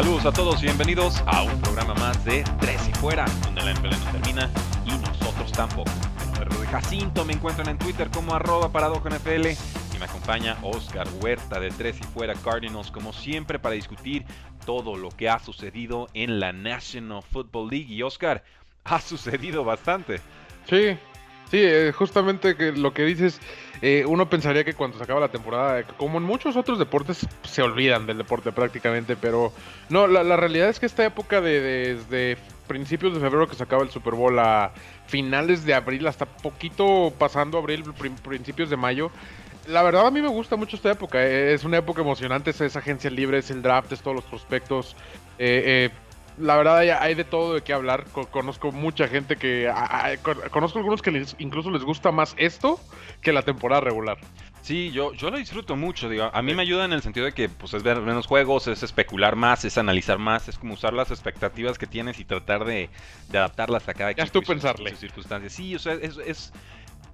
Saludos a todos y bienvenidos a un programa más de Tres y Fuera, donde la NFL no termina y nosotros tampoco. Nombre es Jacinto, me encuentran en Twitter como arroba NFL y me acompaña Oscar Huerta de Tres y Fuera Cardinals, como siempre, para discutir todo lo que ha sucedido en la National Football League. Y Oscar, ha sucedido bastante. Sí, sí, eh, justamente que lo que dices eh, uno pensaría que cuando se acaba la temporada, como en muchos otros deportes, se olvidan del deporte prácticamente, pero no, la, realidad es que esta época de, desde principios de febrero que se acaba el Super Bowl a finales de abril, hasta poquito pasando abril, principios de mayo, la verdad a mí me gusta mucho esta época. Eh, es una época emocionante, es agencia libre, es el draft, es todos los prospectos. Eh, la verdad hay, de todo de qué hablar. Conozco mucha gente que... conozco algunos que incluso les gusta más esto que la temporada regular. Sí, yo, yo lo disfruto mucho, digo, a mí me ayuda en el sentido de que pues es ver menos juegos, es especular más, es analizar más, es como usar las expectativas que tienes y tratar de, adaptarlas a cada equipo. Ya es tú pensarle. circunstancias. Sí, o sea, es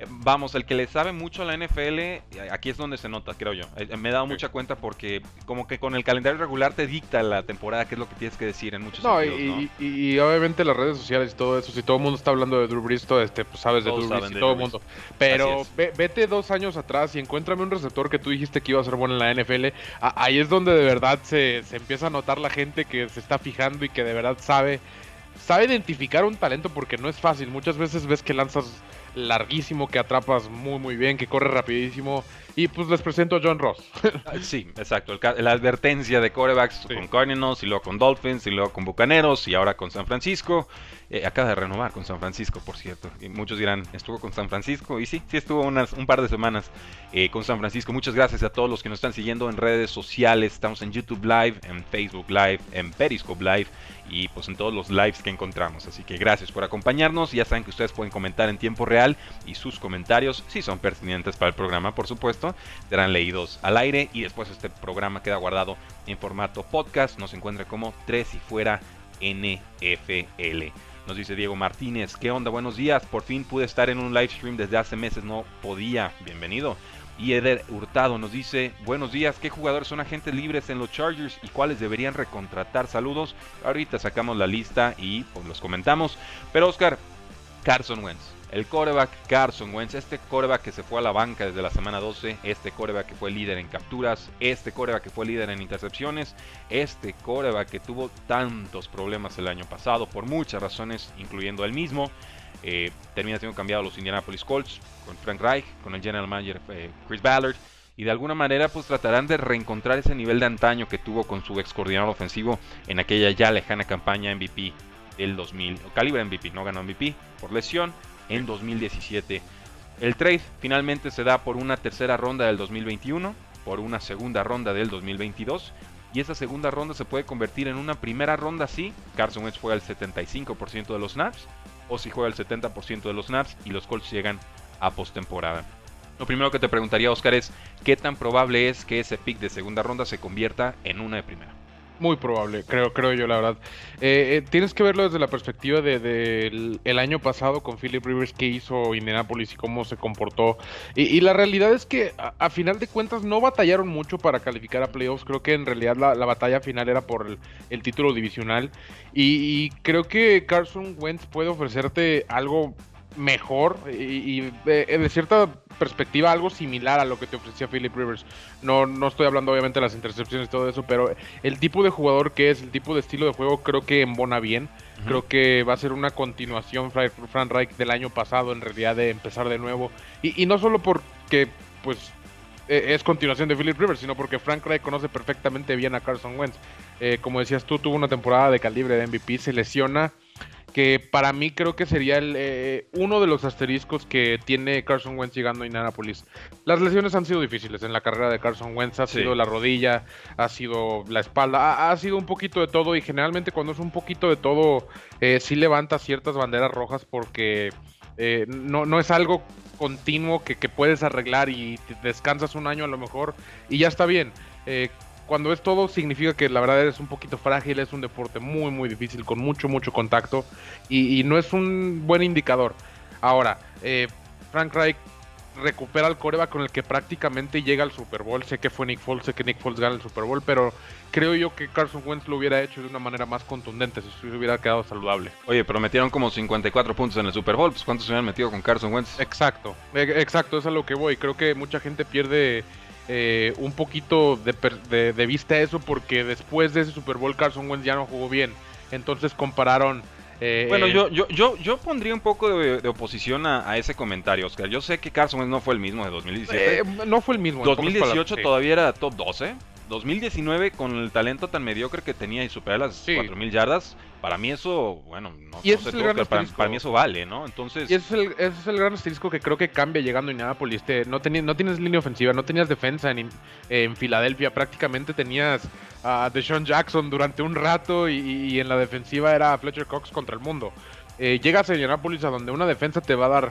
Vamos, el que le sabe mucho a la NFL, eh, aquí es donde se nota, creo yo. Eh, me he dado mucha cuenta porque como que con el calendario regular te dicta la temporada, qué es lo que tienes que decir en muchos no, y, y, obviamente las redes sociales y todo eso, si todo el mundo está hablando de Drew Brees, este, pues sabes de Drew Brees y todo el mundo. Pero vete dos años atrás y encuéntrame un receptor que tú dijiste que iba a ser bueno en la NFL. ahí es donde de verdad se, se empieza a notar la gente que se está fijando y que de verdad sabe, sabe identificar un talento porque no es fácil. Muchas veces ves que lanzas larguísimo que atrapas muy muy bien, que corre rapidísimo. Y pues les presento a John Ross. Ah, sí, exacto. la advertencia de corebacks con Cardinals y luego con Dolphins y luego con Bucaneros y ahora con San Francisco. Eh, acaba de renovar con San Francisco, por cierto. Y muchos dirán, estuvo con San Francisco. Y sí, sí estuvo unas, un par de semanas eh, con San Francisco. Muchas gracias a todos los que nos están siguiendo en redes sociales. Estamos en YouTube Live, en Facebook Live, en Periscope Live y pues en todos los lives que encontramos. Así que gracias por acompañarnos. Ya saben que ustedes pueden comentar en tiempo real y sus comentarios, si son pertinentes para el programa, por supuesto, serán leídos al aire y después este programa queda guardado en formato podcast. Nos encuentra como 3 y fuera NFL. Nos dice Diego Martínez, ¿qué onda? Buenos días, por fin pude estar en un live stream desde hace meses, no podía, bienvenido. Y Eder Hurtado nos dice, buenos días, ¿qué jugadores son agentes libres en los Chargers y cuáles deberían recontratar? Saludos. Ahorita sacamos la lista y pues los comentamos. Pero Oscar, Carson Wentz. El coreback Carson Wentz, este coreback que se fue a la banca desde la semana 12, este coreback que fue líder en capturas, este coreback que fue líder en intercepciones, este coreback que tuvo tantos problemas el año pasado por muchas razones, incluyendo el mismo. Eh, termina siendo cambiado a los Indianapolis Colts con Frank Reich, con el general manager eh, Chris Ballard. Y de alguna manera pues tratarán de reencontrar ese nivel de antaño que tuvo con su ex coordinador ofensivo en aquella ya lejana campaña MVP del 2000, calibre MVP, no ganó MVP por lesión en 2017. El trade finalmente se da por una tercera ronda del 2021, por una segunda ronda del 2022 y esa segunda ronda se puede convertir en una primera ronda si Carson Wentz juega el 75% de los snaps o si juega el 70% de los snaps y los Colts llegan a postemporada. Lo primero que te preguntaría, Oscar, es qué tan probable es que ese pick de segunda ronda se convierta en una de primera. Muy probable, creo, creo yo, la verdad. Eh, eh, tienes que verlo desde la perspectiva del el año pasado con Philip Rivers que hizo Indianapolis y cómo se comportó. Y, la realidad es que a, final de cuentas no batallaron mucho para calificar a playoffs. Creo que en realidad la, batalla final era por el, título divisional. Y, creo que Carson Wentz puede ofrecerte algo mejor y, y de cierta perspectiva algo similar a lo que te ofrecía Philip Rivers. No, no estoy hablando obviamente de las intercepciones y todo eso, pero el tipo de jugador que es, el tipo de estilo de juego, creo que embona bien. Creo que va a ser una continuación Frank Reich del año pasado, en realidad, de empezar de nuevo. Y, no solo porque, pues, e, es continuación de Philip Rivers, sino porque Frank Reich conoce perfectamente bien a Carson Wentz. Eh, como decías tú, tuvo una temporada de calibre de MVP, se lesiona que para mí creo que sería el, eh, uno de los asteriscos que tiene Carson Wentz llegando a Indianapolis. Las lesiones han sido difíciles en la carrera de Carson Wentz, ha sido la rodilla, ha sido la espalda, ha, sido un poquito de todo y generalmente cuando es un poquito de todo eh, sí levanta ciertas banderas rojas porque eh, no, no es algo continuo que, que, puedes arreglar y descansas un año a lo mejor y ya está bien. Cuando es todo significa que la verdad es un poquito frágil, es un deporte muy muy difícil con mucho mucho contacto y, no es un buen indicador. Ahora, eh, Frank Reich recupera el coreback con el que prácticamente llega al Super Bowl. Sé que fue Nick Foles, sé que Nick Foles gana el Super Bowl, pero creo yo que Carson Wentz lo hubiera hecho de una manera más contundente si se hubiera quedado saludable. Oye, pero metieron como 54 puntos en el Super Bowl, pues ¿cuántos se hubieran metido con Carson Wentz? Exacto, e, exacto, es a lo que voy. Creo que mucha gente pierde eh, un poquito de, de, vista eso porque después de ese Super Bowl Carson Wentz ya no jugó bien. Entonces compararon... Eh, bueno, yo, yo, yo, yo pondría un poco de, oposición a, ese comentario, Oscar. Yo sé que Carson Wentz no fue el mismo de 2017. Eh, no fue el mismo. 2018 todavía era top 12. 2019 con el talento tan mediocre que tenía y superar las 4000 yardas, para mí eso, bueno, no, sé, para, mí eso vale, ¿no? Entonces... Y ese es el, ese es el gran asterisco que creo que cambia llegando a Indianapolis. Te, no, no tienes línea ofensiva, no tenías defensa en, en Filadelfia, prácticamente tenías a Deshaun Jackson durante un rato y, en la defensiva era Fletcher Cox contra el mundo. Eh, llegas a Indianapolis a donde una defensa te va a dar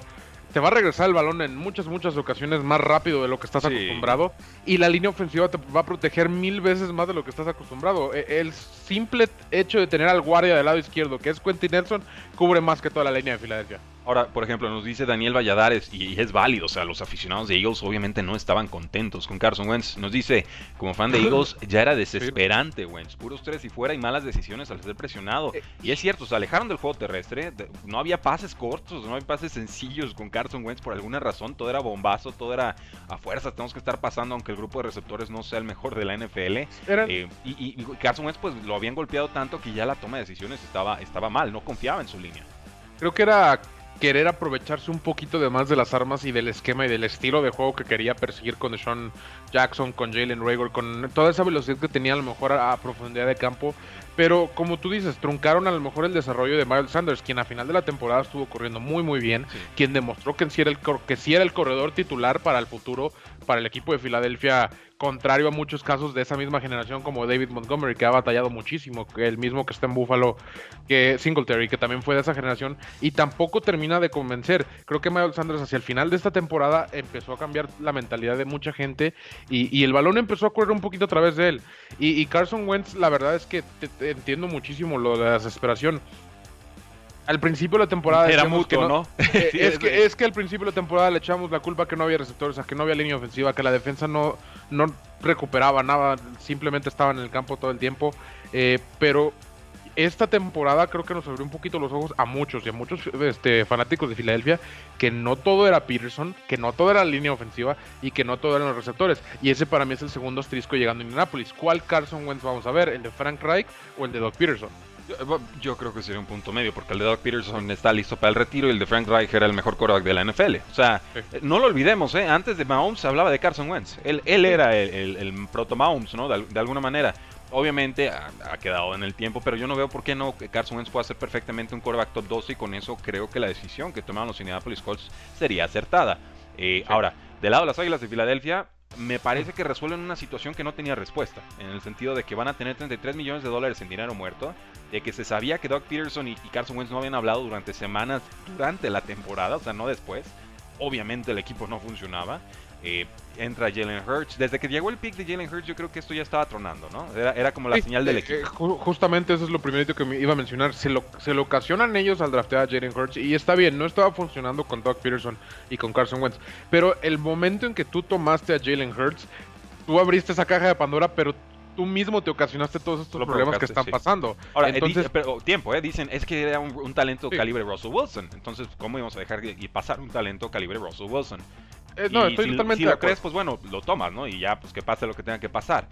te va a regresar el balón en muchas, muchas ocasiones más rápido de lo que estás acostumbrado. Y la línea ofensiva te va a proteger mil veces más de lo que estás acostumbrado. E, el simple hecho de tener al guardia del lado izquierdo, que es Quentin Nelson, cubre más que toda la línea de Filadelfia. Ahora, por ejemplo, nos dice Daniel Valladares, y es válido, o sea, los aficionados de Eagles obviamente no estaban contentos con Carson Wentz. Nos dice, como fan de Eagles, ya era desesperante Wentz, puros tres y fuera y malas decisiones al ser presionado. Eh, y es cierto, se alejaron del juego terrestre, no había pases cortos, no había pases sencillos con Carson Wentz por alguna razón, todo era bombazo, todo era a fuerza, tenemos que estar pasando aunque el grupo de receptores no sea el mejor de la NFL. Eh, y, Carson Wentz pues lo habían golpeado tanto que ya la toma de decisiones estaba, estaba mal, no confiaba en su línea. Creo que era querer aprovecharse un poquito de más de las armas y del esquema y del estilo de juego que quería perseguir con Sean Jackson, con Jalen Rager, con toda esa velocidad que tenía a lo mejor a, profundidad de campo. Pero como tú dices, truncaron a lo mejor el desarrollo de Miles Sanders, quien a final de la temporada estuvo corriendo muy muy bien, quien demostró que sí, era el, que sí era el corredor titular para el futuro, para el equipo de Filadelfia contrario a muchos casos de esa misma generación como David Montgomery, que ha batallado muchísimo, el mismo que está en Buffalo, que Singletary, que también fue de esa generación, y tampoco termina de convencer. Creo que Miles Sanders hacia el final de esta temporada empezó a cambiar la mentalidad de mucha gente y, el balón empezó a correr un poquito a través de él. Y, Carson Wentz, la verdad es que entiendo muchísimo lo de la desesperación al principio de la temporada era mucho, ¿no? Eh, es, que, es que al principio de la temporada le echamos la culpa que no había receptores, a que no había línea ofensiva, que la defensa no, no recuperaba nada, simplemente estaba en el campo todo el tiempo. Eh, pero esta temporada creo que nos abrió un poquito los ojos a muchos y a muchos este, fanáticos de Filadelfia que no todo era Peterson, que no todo era línea ofensiva y que no todo eran los receptores. Y ese para mí es el segundo asterisco llegando a Indianapolis. ¿Cuál Carson Wentz vamos a ver? ¿El de Frank Reich o el de Doug Peterson? Yo, creo que sería un punto medio, porque el de Doug Peterson está listo para el retiro y el de Frank Reich era el mejor quarterback de la NFL. O sea, no lo olvidemos, ¿eh? antes de Mahomes se hablaba de Carson Wentz. Él, él era el, proto Mahomes, ¿no? De, alguna manera. Obviamente ha, quedado en el tiempo, pero yo no veo por qué no Carson Wentz pueda ser perfectamente un quarterback top 12 y con eso creo que la decisión que tomaron los Indianapolis Colts sería acertada. Eh, ahora, del lado de las Águilas de Filadelfia, me parece que resuelven una situación que no tenía respuesta, en el sentido de que van a tener 33 millones de dólares en dinero muerto, de que se sabía que Doug Peterson y, Carson Wentz no habían hablado durante semanas durante la temporada, o sea, no después. Obviamente el equipo no funcionaba. Eh, entra Jalen Hurts. Desde que llegó el pick de Jalen Hurts, yo creo que esto ya estaba tronando, ¿no? Era, como la señal del eh, equipo. Eh, justamente eso es lo primero que me iba a mencionar. Se lo, se lo ocasionan ellos al draftear a Jalen Hurts. Y está bien, no estaba funcionando con Doug Peterson y con Carson Wentz. Pero el momento en que tú tomaste a Jalen Hurts, tú abriste esa caja de Pandora, pero tú mismo te ocasionaste todos estos problemas que están pasando. Ahora, entonces, pero tiempo, ¿eh? Dicen, es que era un, talento calibre Russell Wilson. Entonces, ¿cómo íbamos a dejar y pasar un talento calibre Russell Wilson? Eh, no, estoy totalmente si lo crees, pues bueno, lo tomas, ¿no? Y ya, pues que pase lo que tenga que pasar.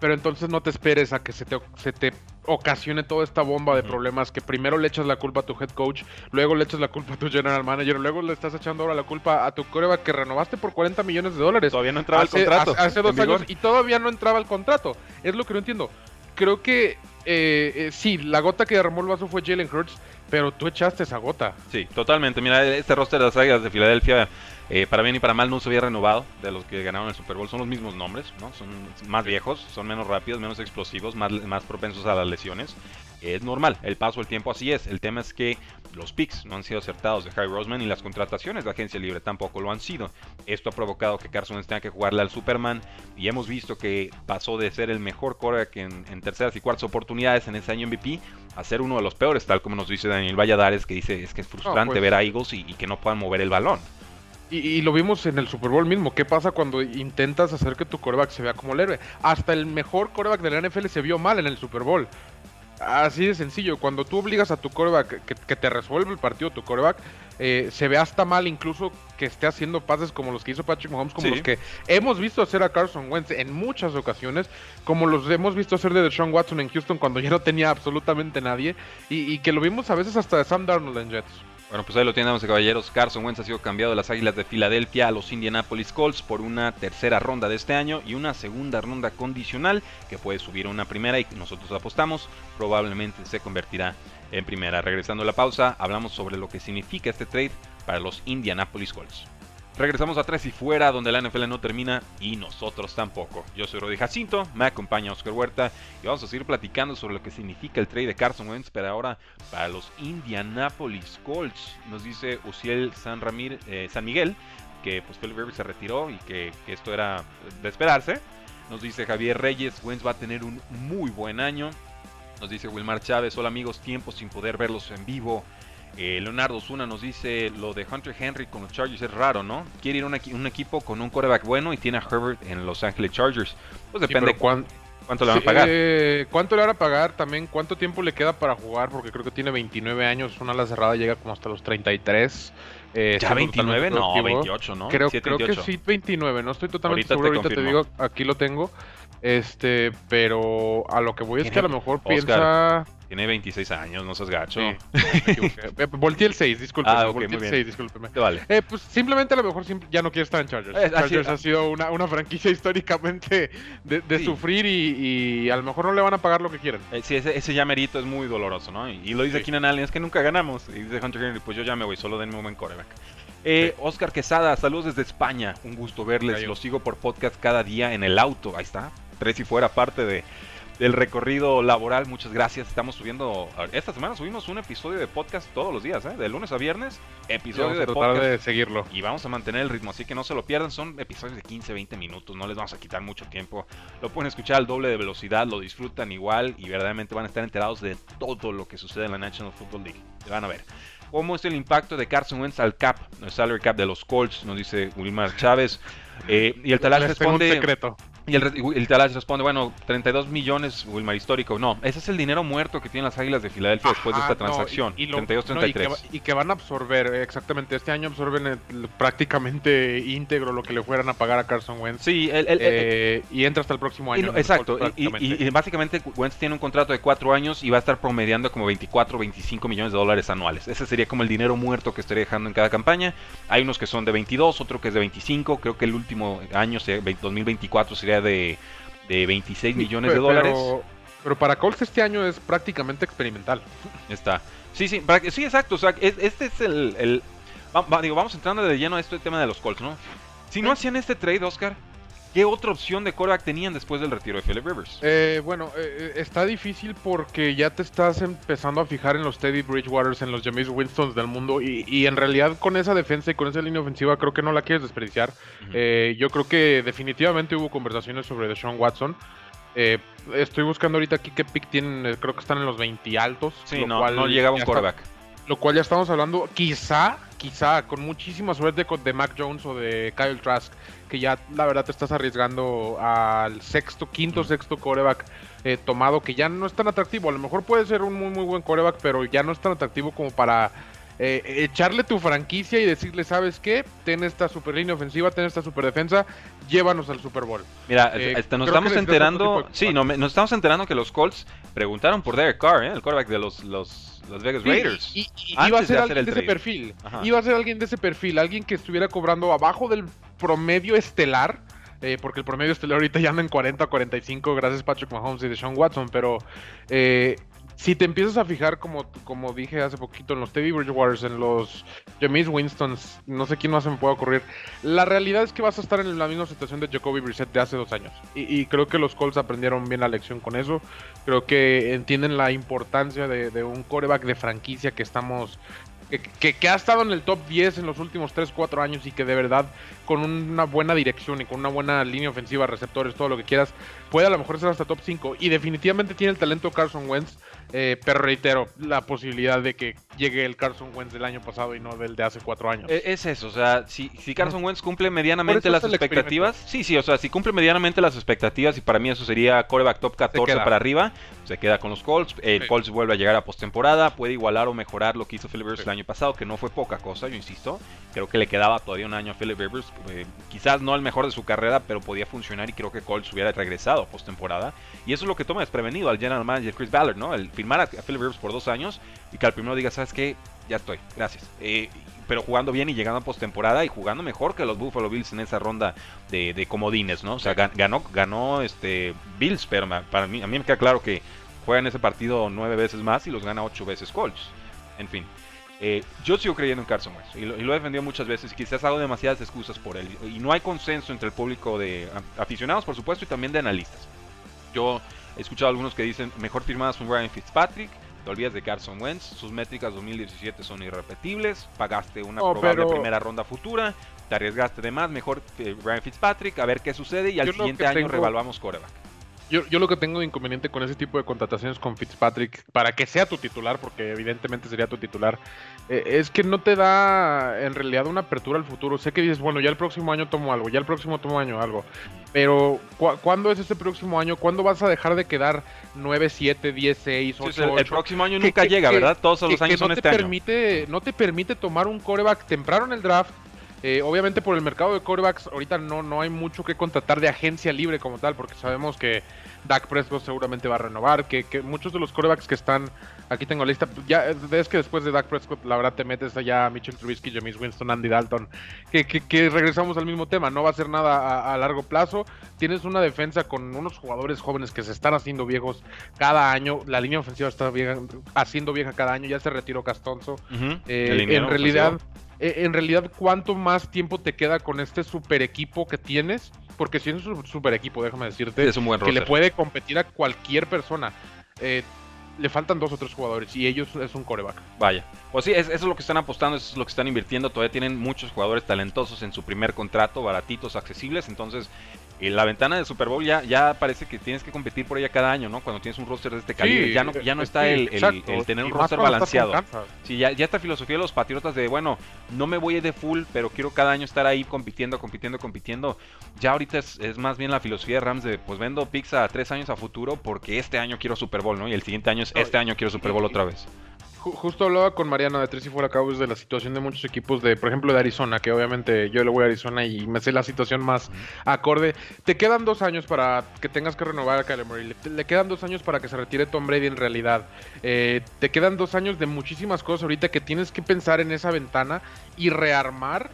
Pero entonces no te esperes a que se te, se te ocasione toda esta bomba de problemas que primero le echas la culpa a tu head coach, luego le echas la culpa a tu general manager, luego le estás echando ahora la culpa a tu coreback que renovaste por 40 millones de dólares. Todavía no entraba el contrato. Hace, dos años y todavía no entraba el contrato. Es lo que no entiendo. Creo que eh, eh, sí, la gota que derramó el vaso fue Jalen Hurts, pero tú echaste esa gota. Sí, totalmente. Mira, este roster de las Águilas de Filadelfia, eh, para bien y para mal, no se había renovado de los que ganaron el Super Bowl. Son los mismos nombres, ¿no? Son más viejos, son menos rápidos, menos explosivos, más, más propensos a las lesiones. Es normal, el paso del tiempo así es. El tema es que los picks no han sido acertados de Harry Roseman y las contrataciones de agencia libre tampoco lo han sido. Esto ha provocado que Carson Wentz tenga que jugarle al Superman y hemos visto que pasó de ser el mejor quarterback en, en terceras y cuartas oportunidades en ese año MVP a ser uno de los peores, tal como nos dice Daniel Valladares, que dice es que es frustrante pues- ver a Eagles y, y que no puedan mover el balón. Y, y lo vimos en el Super Bowl mismo. ¿Qué pasa cuando intentas hacer que tu coreback se vea como el héroe? Hasta el mejor coreback de la NFL se vio mal en el Super Bowl. Así de sencillo. Cuando tú obligas a tu coreback que, que te resuelva el partido, tu coreback, eh, se ve hasta mal incluso que esté haciendo pases como los que hizo Patrick Mahomes, como Sí. los que hemos visto hacer a Carson Wentz en muchas ocasiones, como los hemos visto hacer de Deshaun Watson en Houston cuando ya no tenía absolutamente nadie, y, y que lo vimos a veces hasta de Sam Darnold en Jets. Bueno, pues ahí lo tienen, damas y caballeros. Carson Wentz ha sido cambiado de las Águilas de Filadelfia a los Indianapolis Colts por una tercera ronda de este año y una segunda ronda condicional que puede subir a una primera y nosotros apostamos probablemente se convertirá en primera. Regresando a la pausa, hablamos sobre lo que significa este trade para los Indianapolis Colts. Regresamos a Tres y Fuera, donde la NFL no termina y nosotros tampoco. Yo soy Rodi Jacinto, me acompaña Oscar Huerta y vamos a seguir platicando sobre lo que significa el trade de Carson Wentz, pero ahora para los Indianapolis Colts. Nos dice Uciel San, Ramir, eh, San Miguel que pues Philip Rivers se retiró y que, que esto era de esperarse. Nos dice Javier Reyes, Wentz va a tener un muy buen año. Nos dice Wilmar Chávez, hola amigos, tiempo sin poder verlos en vivo. Eh, Leonardo Zuna nos dice lo de Hunter Henry con los Chargers es raro, ¿no? Quiere ir a un, un equipo con un quarterback bueno y tiene a Herbert en Los Ángeles Chargers. Pues Sí, depende pero cuán- cuánto le van a Sí, pagar. eh, ¿Cuánto le van a pagar? También, ¿cuánto tiempo le queda para jugar? Porque creo que tiene 29 años. Una ala cerrada llega como hasta los 33. eh, ¿Ya siendo 29? totalmente No, productivo. 28, ¿no? Creo, 27, creo que 28. sí, 29. No estoy totalmente Ahorita te seguro. Ahorita te, confirmo. digo, aquí lo tengo. Este, pero a lo que voy es que a lo mejor Oscar. piensa. Tiene 26 años, no seas gacho. Sí. Eh, Volteé el 6, discúlpeme. Ah, ok, volteé muy el bien. 6, discúlpeme. Vale. Eh, pues simplemente a lo mejor ya no quiere estar en Chargers. Eh, así- Chargers ha sido una, una franquicia históricamente de, de Sí. sufrir y, y a lo mejor no le van a pagar lo que quieren. Eh, sí, ese, ese llamerito es muy doloroso, ¿no? Y, y lo dice Sí. Keenan Allen, es que nunca ganamos. Y dice Hunter Henry, pues yo ya me voy, solo denme un buen coreback. Eh, Oscar Quesada, saludos desde España. Un gusto verles. Los sigo por podcast cada día en el auto. Ahí está. Tres y fuera, parte de, del recorrido laboral. Muchas gracias. Estamos subiendo. Esta semana subimos un episodio de podcast todos los días, ¿eh? De lunes a viernes. Episodio Vamos de tratar podcast. de seguirlo. Y vamos a mantener el ritmo, así que no se lo pierdan. Son episodios de 15, 20 minutos, no les vamos a quitar mucho tiempo. Lo pueden escuchar al doble de velocidad, lo disfrutan igual y verdaderamente van a estar enterados de todo lo que sucede en la National Football League. Van a ver. ¿Cómo es el impacto de Carson Wentz al cap, el salary cap de los Colts? Nos dice Wilmar Chávez. Eh, y el Talach Les tengo un responde. secreto. Y el, el Talach responde, bueno, 32 millones, Wilmar histórico. No, ese es el dinero muerto que tienen las Águilas de Filadelfia después de esta no, y- transacción. y lo- 32-33. no, y, que, va- y que van a absorber, eh, exactamente. Este año absorben el- prácticamente íntegro lo que le fueran a pagar a Carson Wentz. sí, el, Eh, y entra hasta el próximo año. no, exacto, Colts, y- básicamente Wentz tiene un contrato de cuatro años y va a estar promediando como 24 25 millones de dólares anuales. Ese sería como el dinero muerto que estaría dejando en cada campaña. Hay unos que son de 22, otro que es de 25. Creo que el último año, se- ve- 2024, sería de, de 26 millones de Pero- dólares. Pero para Colts este año es prácticamente experimental. Está. Sí, sí, para sí, exacto. O sea, es- este es el. el- va- va- digo, vamos entrando de lleno a este tema de los Colts, ¿no? Si no hacían este trade, Oscar, ¿qué otra opción de quarterback tenían después del retiro de Philip Rivers? Eh, bueno, eh, eh, está difícil porque ya te estás empezando a fijar en los Teddy Bridgewaters, en los Jameis Winstons del mundo y, y en realidad con esa defensa y con esa línea ofensiva creo que no la quieres desperdiciar. Eh, yo creo que definitivamente hubo conversaciones sobre Deshaun Watson. Eh, estoy buscando ahorita aquí qué pick tienen, creo que están en los 20 altos. sí, lo no, cual no llegaba un ya está- quarterback. lo cual ya estamos hablando, quizá, quizá, con muchísima suerte de Mac Jones o de Kyle Trask, que ya la verdad te estás arriesgando al sexto, quinto, Mm. sexto coreback eh, tomado, que ya no es tan atractivo. A lo mejor puede ser un muy, muy buen coreback, pero ya no es tan atractivo como para eh, echarle tu franquicia y decirle, ¿sabes qué? Ten esta super línea ofensiva, ten esta super defensa, llévanos al Super Bowl. Mira, Eh, este, nos estamos enterando, de sí, no, nos estamos enterando que los Colts preguntaron por Derek Carr, ¿eh? el quarterback de los, los, los Vegas Sí, Raiders. Y, y- antes iba a ser alguien de ese trade. perfil. Ajá. Iba a ser alguien de ese perfil, alguien que estuviera cobrando abajo del promedio estelar eh, porque el promedio estelar ahorita ya anda en 40 45 gracias Patrick Mahomes y de Sean Watson, pero eh, si te empiezas a fijar, como, como dije hace poquito, en los Teddy Bridgewaters, en los James Winstons, no sé quién más se me puede ocurrir, la realidad es que vas a estar en la misma situación de Jacoby Brissett de hace dos años. Y, creo que los Colts aprendieron bien la lección con eso. Creo que entienden la importancia de, de un coreback de franquicia que estamos que, ha estado en el top 10 en los últimos 3, 4 años y que de verdad con una buena dirección y con una buena línea ofensiva, receptores, todo lo que quieras, puede a lo mejor ser hasta top 5. Y definitivamente tiene el talento Carson Wentz eh, pero reitero, la posibilidad de que llegue el Carson Wentz del año pasado y no del de hace cuatro años. E, es eso, o sea, si, si Carson Wentz cumple medianamente las expectativas, sí, sí, o sea, si cumple medianamente las expectativas, y para mí eso sería coreback top 14 para arriba, se queda con los Colts, el Colts vuelve a llegar a postemporada, puede igualar o mejorar lo que hizo Philip Rivers el año pasado, que no fue poca cosa, yo insisto, creo que le quedaba todavía un año a Philip Rivers, eh, quizás no el mejor de su carrera, pero podía funcionar y creo que Colts hubiera regresado a postemporada, y eso es lo que toma desprevenido al general manager Chris Ballard, ¿no? El firmar a, Philip Rivers por dos años y que al primero diga, ¿sabes qué? Ya estoy, gracias. Eh, pero jugando bien y llegando a postemporada y jugando mejor que los Buffalo Bills en esa ronda de, comodines, ¿no? O sea, ganó, ganó este Bills, pero para mí, a mí me queda claro que juega en ese partido nueve veces más y los gana ocho veces Colts. En fin. Eh, yo sigo creyendo en Carson Wentz y lo, y lo, he defendido muchas veces y quizás hago demasiadas excusas por él. Y no hay consenso entre el público de aficionados, por supuesto, y también de analistas. Yo He escuchado algunos que dicen, mejor firmadas con Ryan Fitzpatrick, te olvidas de Carson Wentz, sus métricas 2017 son irrepetibles, pagaste una probable primera ronda futura, te arriesgaste de más, mejor eh, Ryan Fitzpatrick, a ver qué sucede y al siguiente año revaluamos coreback. Yo, yo, lo que tengo de inconveniente con ese tipo de contrataciones con Fitzpatrick, para que sea tu titular, porque evidentemente sería tu titular, eh, es que no te da en realidad una apertura al futuro. Sé que dices, bueno, ya el próximo año tomo algo, ya el próximo tomo año algo. Pero, ¿cuándo es ese próximo año? ¿Cuándo vas a dejar de quedar 9, 7, 10, 6, 8, el, próximo año nunca llega, ¿verdad? Todos los años no son te este permite, No te permite tomar un coreback temprano en el draft. Eh, obviamente por el mercado de corebacks ahorita no, no hay mucho que contratar de agencia libre como tal, porque sabemos que Dak Prescott seguramente va a renovar, que, muchos de los corebacks que están, aquí tengo la lista, ya es que después de Dak Prescott la verdad te metes allá a Mitchell Trubisky, James Winston, Andy Dalton, que, que, regresamos al mismo tema, no va a ser nada a, largo plazo, tienes una defensa con unos jugadores jóvenes que se están haciendo viejos cada año, la línea ofensiva está haciendo vieja cada año, ya se retiró Castonzo, eh, en realidad... Eh, en realidad, ¿cuánto más tiempo te queda con este super equipo que tienes? porque si es un super equipo, déjame decirte, que le puede competir a cualquier persona. Eh, le faltan dos o tres jugadores y ellos es un coreback. Vaya. Pues sí, eso es lo que están apostando, eso es lo que están invirtiendo. Todavía tienen muchos jugadores talentosos en su primer contrato, baratitos, accesibles. Entonces, y la ventana de Super Bowl ya, ya parece que tienes que competir por ella cada año, ¿no? Cuando tienes un roster de este calibre. ya no, ya no está el, tener un roster balanceado. Sí, ya, ya esta filosofía de los patriotas de, bueno, no me voy de full, pero quiero cada año estar ahí compitiendo, compitiendo, compitiendo. Ya ahorita es, es más bien la filosofía de Rams de, pues vendo pizza tres años a futuro porque este año quiero Super Bowl, ¿no? Y el siguiente año es, este año quiero Super Bowl otra vez justo hablaba con Mariana de Tres y Fuera Cowboys de la situación de muchos equipos, de por ejemplo de Arizona, que obviamente yo le voy a Arizona y me sé la situación más acorde. Te quedan dos años para que tengas que renovar a Kyler Murray. Le, quedan dos años para que se retire Tom Brady en realidad. Eh, te quedan dos años de muchísimas cosas ahorita que tienes que pensar en esa ventana y rearmar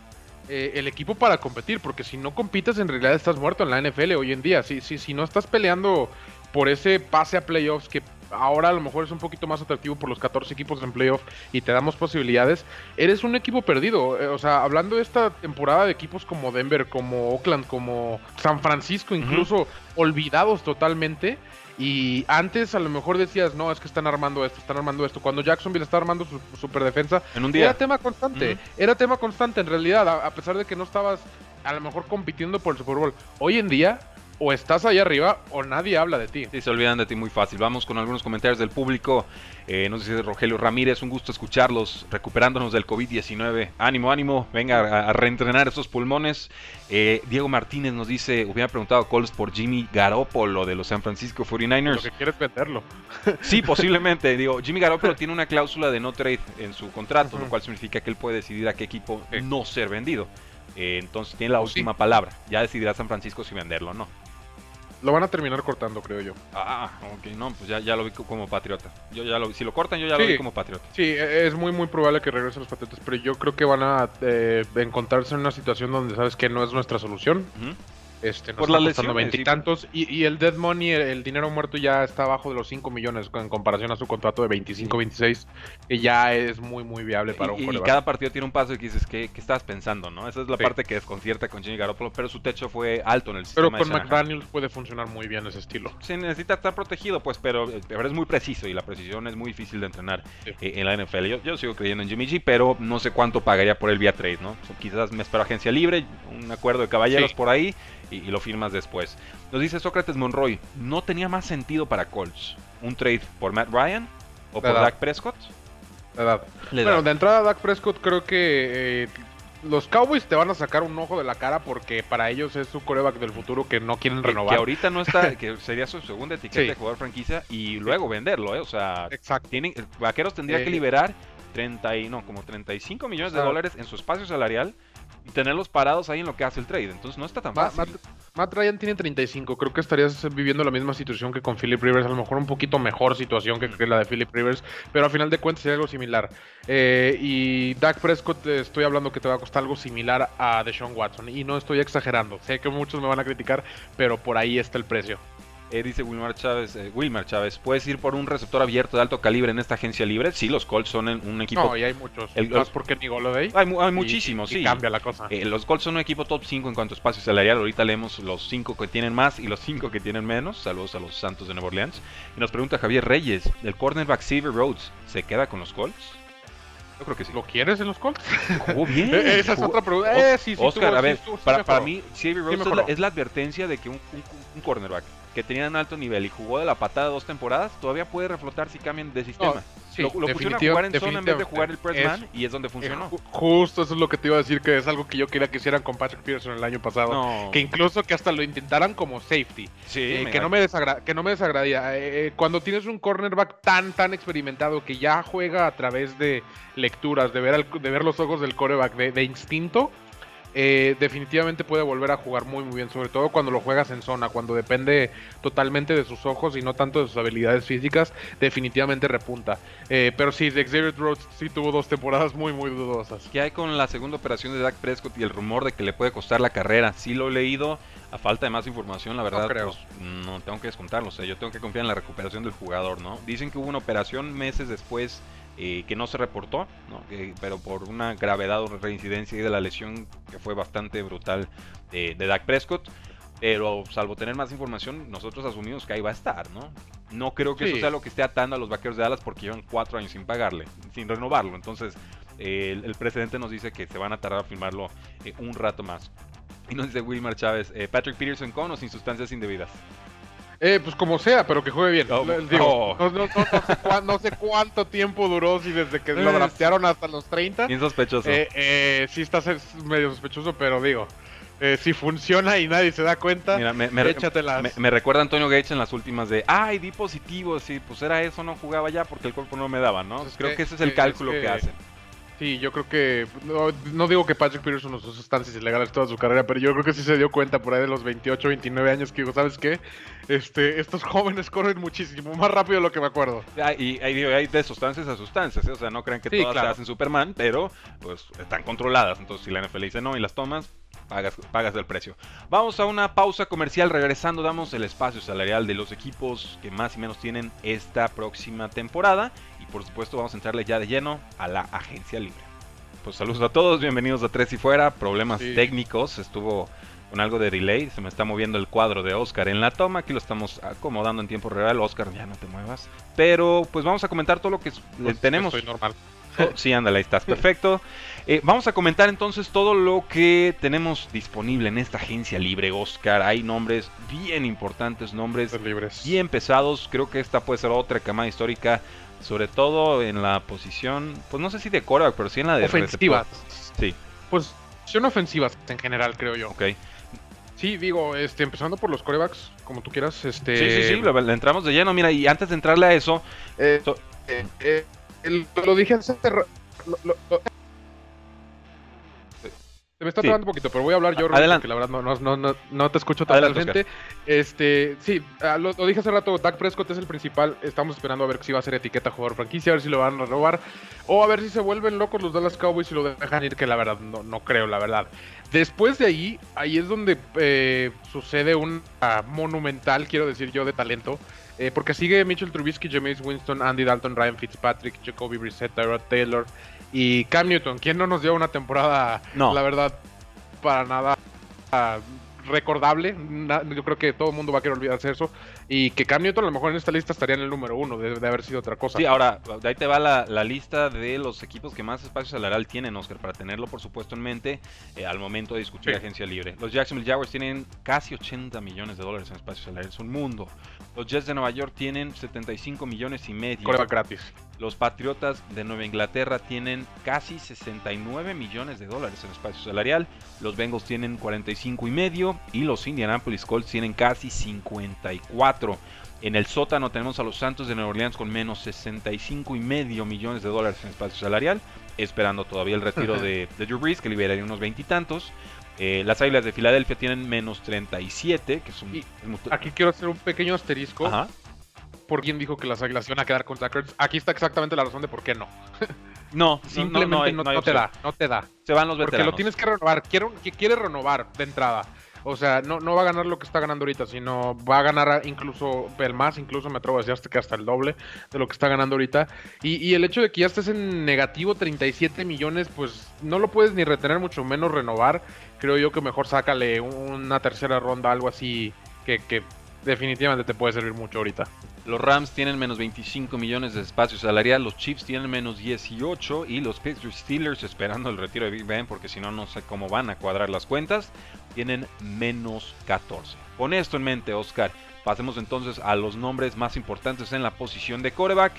eh, el equipo para competir, porque si no compites en realidad estás muerto en la NFL hoy en día. Si, si, si no estás peleando por ese pase a playoffs que ahora a lo mejor es un poquito más atractivo por los 14 equipos en playoff y te damos posibilidades, eres un equipo perdido. Eh, o sea, hablando de esta temporada de equipos como Denver, como Oakland, como San Francisco, incluso olvidados totalmente. Y antes a lo mejor decías, no, es que están armando esto, están armando esto. Cuando Jacksonville está armando su super defensa, en un día. era tema constante. Era tema constante en realidad, a pesar de que no estabas a lo mejor compitiendo por el Super Bowl. Hoy en día o estás ahí arriba o nadie habla de ti. Sí, se olvidan de ti muy fácil. Vamos con algunos comentarios del público. Eh, nos dice Rogelio Ramírez, un gusto escucharlos, recuperándonos del COVID-19. Ánimo, ánimo, venga a, reentrenar esos pulmones. Eh, Diego Martínez nos dice, hubiera preguntado a Coles por Jimmy Garoppolo de los San Francisco 49ers. Lo que quieres venderlo. Sí, posiblemente. Digo, Jimmy Garoppolo tiene una cláusula de no trade en su contrato, lo cual significa que él puede decidir a qué equipo no ser vendido. Eh, entonces tiene la última palabra. Ya decidirá San Francisco si venderlo o no. Lo van a terminar cortando, creo yo. Ah, ok, no, pues ya, ya lo vi como patriota. Yo ya lo, si lo cortan, yo ya lo vi como patriota. Sí, e, es muy, muy probable que regresen los patriotas, pero yo creo que van a eh, encontrarse en una situación donde sabes que no es nuestra solución. Este, nos Por está las costando lesiones, sí. veintitantos. Y, y el dead money, el, el dinero muerto ya está abajo de los 5 millones en comparación a su contrato de 25, 26, que ya es muy, muy viable para un y, y quarterback. cada partido tiene un paso y que dices, ¿qué, qué estabas pensando? no Esa es la Sí. parte que desconcierta con Jimmy Garoppolo, pero su techo fue alto en el Pero sistema con de Shanahan. McDaniels puede funcionar muy bien ese estilo. Se necesita estar protegido, pues, pero, pero es muy preciso y la precisión es muy difícil de entrenar Sí. eh, en la NFL. Yo, yo sigo creyendo en Jimmy G, pero no sé cuánto pagaría por él vía trade, ¿no? O sea, quizás me espero agencia libre, un acuerdo de caballeros Sí. por ahí y, y lo firmas después. Nos dice Sócrates Monroy, ¿no tenía más sentido para Colts un trade por Matt Ryan o por. Dak Prescott? Le Bueno, de entrada, Dak Prescott creo que eh, los Cowboys te van a sacar un ojo de la cara porque para ellos es su coreback del futuro que no quieren renovar. que ahorita no está, que sería su segunda etiqueta Sí. de jugador franquicia y luego venderlo, ¿eh? O sea, Exacto. tienen, Vaqueros tendría Eh, que liberar 30 y no, como 35 millones de o sea, dólares en su espacio salarial y tenerlos parados ahí en lo que hace el trade. Entonces no está tan fácil. Matt, Matt Ryan tiene 35. Creo que estarías viviendo la misma situación que con Philip Rivers. A lo mejor un poquito mejor situación que, que la de Philip Rivers. Pero a final de cuentas sería algo similar. Eh, y Dak Prescott, eh, estoy hablando que te va a costar algo similar a Deshaun Watson. Y no estoy exagerando. Sé que muchos me van a criticar, pero por ahí está el precio. Eh, dice Wilmar Chávez, eh, Wilmar Chávez, ¿puedes ir por un receptor abierto de alto calibre en esta agencia libre? Sí, los Colts son un equipo... No, y hay muchos. El- Más porque ni Golladay. hay, mu- hay muchísimos, y sí. cambia la cosa. Eh, los Colts son un equipo top 5 en cuanto a espacio salarial. Ahorita leemos los 5 que tienen más y los 5 que tienen menos. Saludos a los Santos de Nueva Orleans. Y nos pregunta Javier Reyes, ¿el cornerback Xavier Rhodes se queda con los Colts? Yo creo que sí. ¿Lo quieres en los Colts? Jugó bien. Esa es jugó- otra pregunta. Eh, sí, sí, Oscar, tuvo- a sí ver, estuvo- sí para, para mí, Xavier Rhodes es, la, mejoró. es la advertencia de que un, un- un cornerback que tenía en alto nivel y jugó de la patada dos temporadas, todavía puede reflotar si cambian de sistema. Sí, lo, lo pusieron a jugar en zona en vez de jugar el press definitivamente. man y es donde funcionó. ju- justo eso es lo que te iba a decir, que es algo que yo quería que hicieran con Patrick Pearson el año pasado. No. Que incluso que hasta lo intentaran como safety. Sí, Eh, que, no me que no me desagradaría. Eh, eh, cuando tienes un cornerback tan, tan experimentado que ya juega a través de lecturas, de ver, al- de ver los ojos del coreback, de, de instinto, eh, definitivamente puede volver a jugar muy, muy bien. Sobre todo cuando lo juegas en zona, cuando depende totalmente de sus ojos y no tanto de sus habilidades físicas, definitivamente repunta. Eh, pero sí, Xavier Rhodes sí tuvo dos temporadas muy, muy dudosas. ¿Qué hay con la segunda operación de Dak Prescott y el rumor de que le puede costar la carrera? Sí lo he leído, a falta de más información, la verdad, creo. pues, no tengo que descontarlo. O sea, yo tengo que confiar en la recuperación del jugador, ¿no? Dicen que hubo una operación meses después eh, que no se reportó, ¿no? Pero por una gravedad o reincidencia de la lesión que fue bastante brutal de, de Dak Prescott. Pero salvo tener más información, nosotros asumimos que ahí va a estar, ¿no? No creo que Sí. eso sea lo que esté atando a los vaqueros de Dallas porque llevan cuatro años sin pagarle, sin renovarlo. Entonces, eh, el, el precedente nos dice que se van a tardar a firmarlo eh, un rato más. Y nos dice Wilmar Chávez, eh, Patrick Peterson con o sin sustancias indebidas. Eh, pues como sea, pero que juegue bien. Lo- digo, no, no- no- no sé cuán- no sé cuánto tiempo duró, si desde que lo Es- draftearon hasta los 30. Bien sospechoso. Eh, eh, sí está medio sospechoso, pero digo, eh, si funciona y nadie se da cuenta, Mira, me, me- échatelas. me- me recuerda a Antonio Gates en las últimas de, ay, di positivo, sí, pues era eso, no jugaba ya porque el cuerpo no me daba, ¿no? Es Creo que- que ese es el es cálculo que- que hacen. Sí, yo creo que. No, no digo que Patrick Peterson usó sustancias ilegales toda su carrera, pero yo creo que sí se dio cuenta por ahí de los 28, 29 años que digo, ¿sabes qué? Este, estos jóvenes corren muchísimo más rápido de lo que me acuerdo. Ah, y hay, de sustancias a sustancias, ¿eh? o sea, no crean que Sí, todas claro. se hacen Superman, pero pues están controladas. Entonces, si la NFL dice no y las tomas, pagas, pagas el precio. Vamos a una pausa comercial. Regresando, damos el espacio salarial de los equipos que más y menos tienen esta próxima temporada. Y por supuesto, vamos a entrarle ya de lleno a la agencia libre. Pues saludos a todos, bienvenidos a Tres y Fuera. Problemas Sí. técnicos, estuvo con algo de delay. Se me está moviendo el cuadro de Oscar en la toma. Aquí lo estamos acomodando en tiempo real. Oscar, ya no te muevas. Pero pues vamos a comentar todo lo que Pues, tenemos. Estoy normal. Oh, sí, ándale, ahí estás, perfecto. Eh, vamos a comentar entonces todo lo que tenemos disponible en esta agencia libre, Oscar. Hay nombres bien importantes, nombres libres. bien pesados. Creo que esta puede ser otra camada histórica, sobre todo en la posición, pues no sé si de quarterback, pero sí en la de Ofensivas. Sí, Pues son ofensivas en general, creo yo. ok. Sí, digo, este, empezando por los corebacks, como tú quieras, este... Sí, sí, sí, le, entramos de lleno. Mira, y antes de entrarle a eso, Eh, So- eh, eh, el- lo dije hace lo- lo- lo- Se me está trabando un poquito, pero voy a hablar yo, Adelante. porque la verdad no, no, no, no te escucho totalmente. Este, sí, ah, lo, dije hace rato, Dak Prescott es el principal. Estamos esperando a ver si va a ser etiqueta jugador franquicia, a ver si lo van a robar. O a ver si se vuelven locos los Dallas Cowboys y lo dejan ir, que la verdad no, no creo, la verdad. Después de ahí, ahí es donde eh, sucede un monumental, quiero decir yo, de talento. Eh, porque sigue Mitchell Trubisky, James Winston, Andy Dalton, Ryan Fitzpatrick, Jacoby Brissett, Tyrod Taylor y Cam Newton. ¿Quién no nos dio una temporada, la verdad, para nada recordable. yo creo que todo el mundo va a querer olvidarse eso. Y que Cam Newton a lo mejor en esta lista estaría en el número uno, de, haber sido otra cosa. Sí, ahora, de ahí te va la, lista de los equipos que más espacio salarial tienen, Oscar, para tenerlo por supuesto en mente eh, al momento de discutir agencia libre. Los Jacksonville Jaguars tienen casi 80 millones de dólares en espacio salarial, es un mundo. Los Jets de Nueva York tienen 75 millones y medio. gratis. Los Patriotas de Nueva Inglaterra tienen casi 69 millones de dólares en espacio salarial. Los Bengals tienen 45 y medio y los Indianapolis Colts tienen casi 54. En el sótano tenemos a los Santos de Nueva Orleans con menos 65 y medio millones de dólares en espacio salarial, esperando todavía el retiro de, de Drew Brees, que liberaría unos veintitantos. Eh, las Águilas de Filadelfia tienen menos 37, que es un... Aquí quiero hacer un pequeño asterisco. Ajá por quién dijo que las águilas iban a quedar con Tuckers. Aquí está exactamente la razón de por qué no. No, simplemente no, te da, no te da. Se van los veteranos. Porque lo tienes que renovar, quiere, quiere renovar de entrada. O sea, no, no va a ganar lo que está ganando ahorita, sino va a ganar incluso el más, incluso me atrevo a decir que hasta el doble de lo que está ganando ahorita. Y, y, el hecho de que ya estés en negativo 37 millones, pues no lo puedes ni retener, mucho menos renovar. Creo yo que mejor sácale una tercera ronda, algo así que, definitivamente te puede servir mucho ahorita. Los Rams tienen menos 25 millones de espacio salarial, los Chiefs tienen menos 18 y los Pittsburgh Steelers, esperando el retiro de Big Ben, porque si no, no sé cómo van a cuadrar las cuentas, tienen menos 14. Con esto en mente, Oscar, pasemos entonces a los nombres más importantes en la posición de coreback.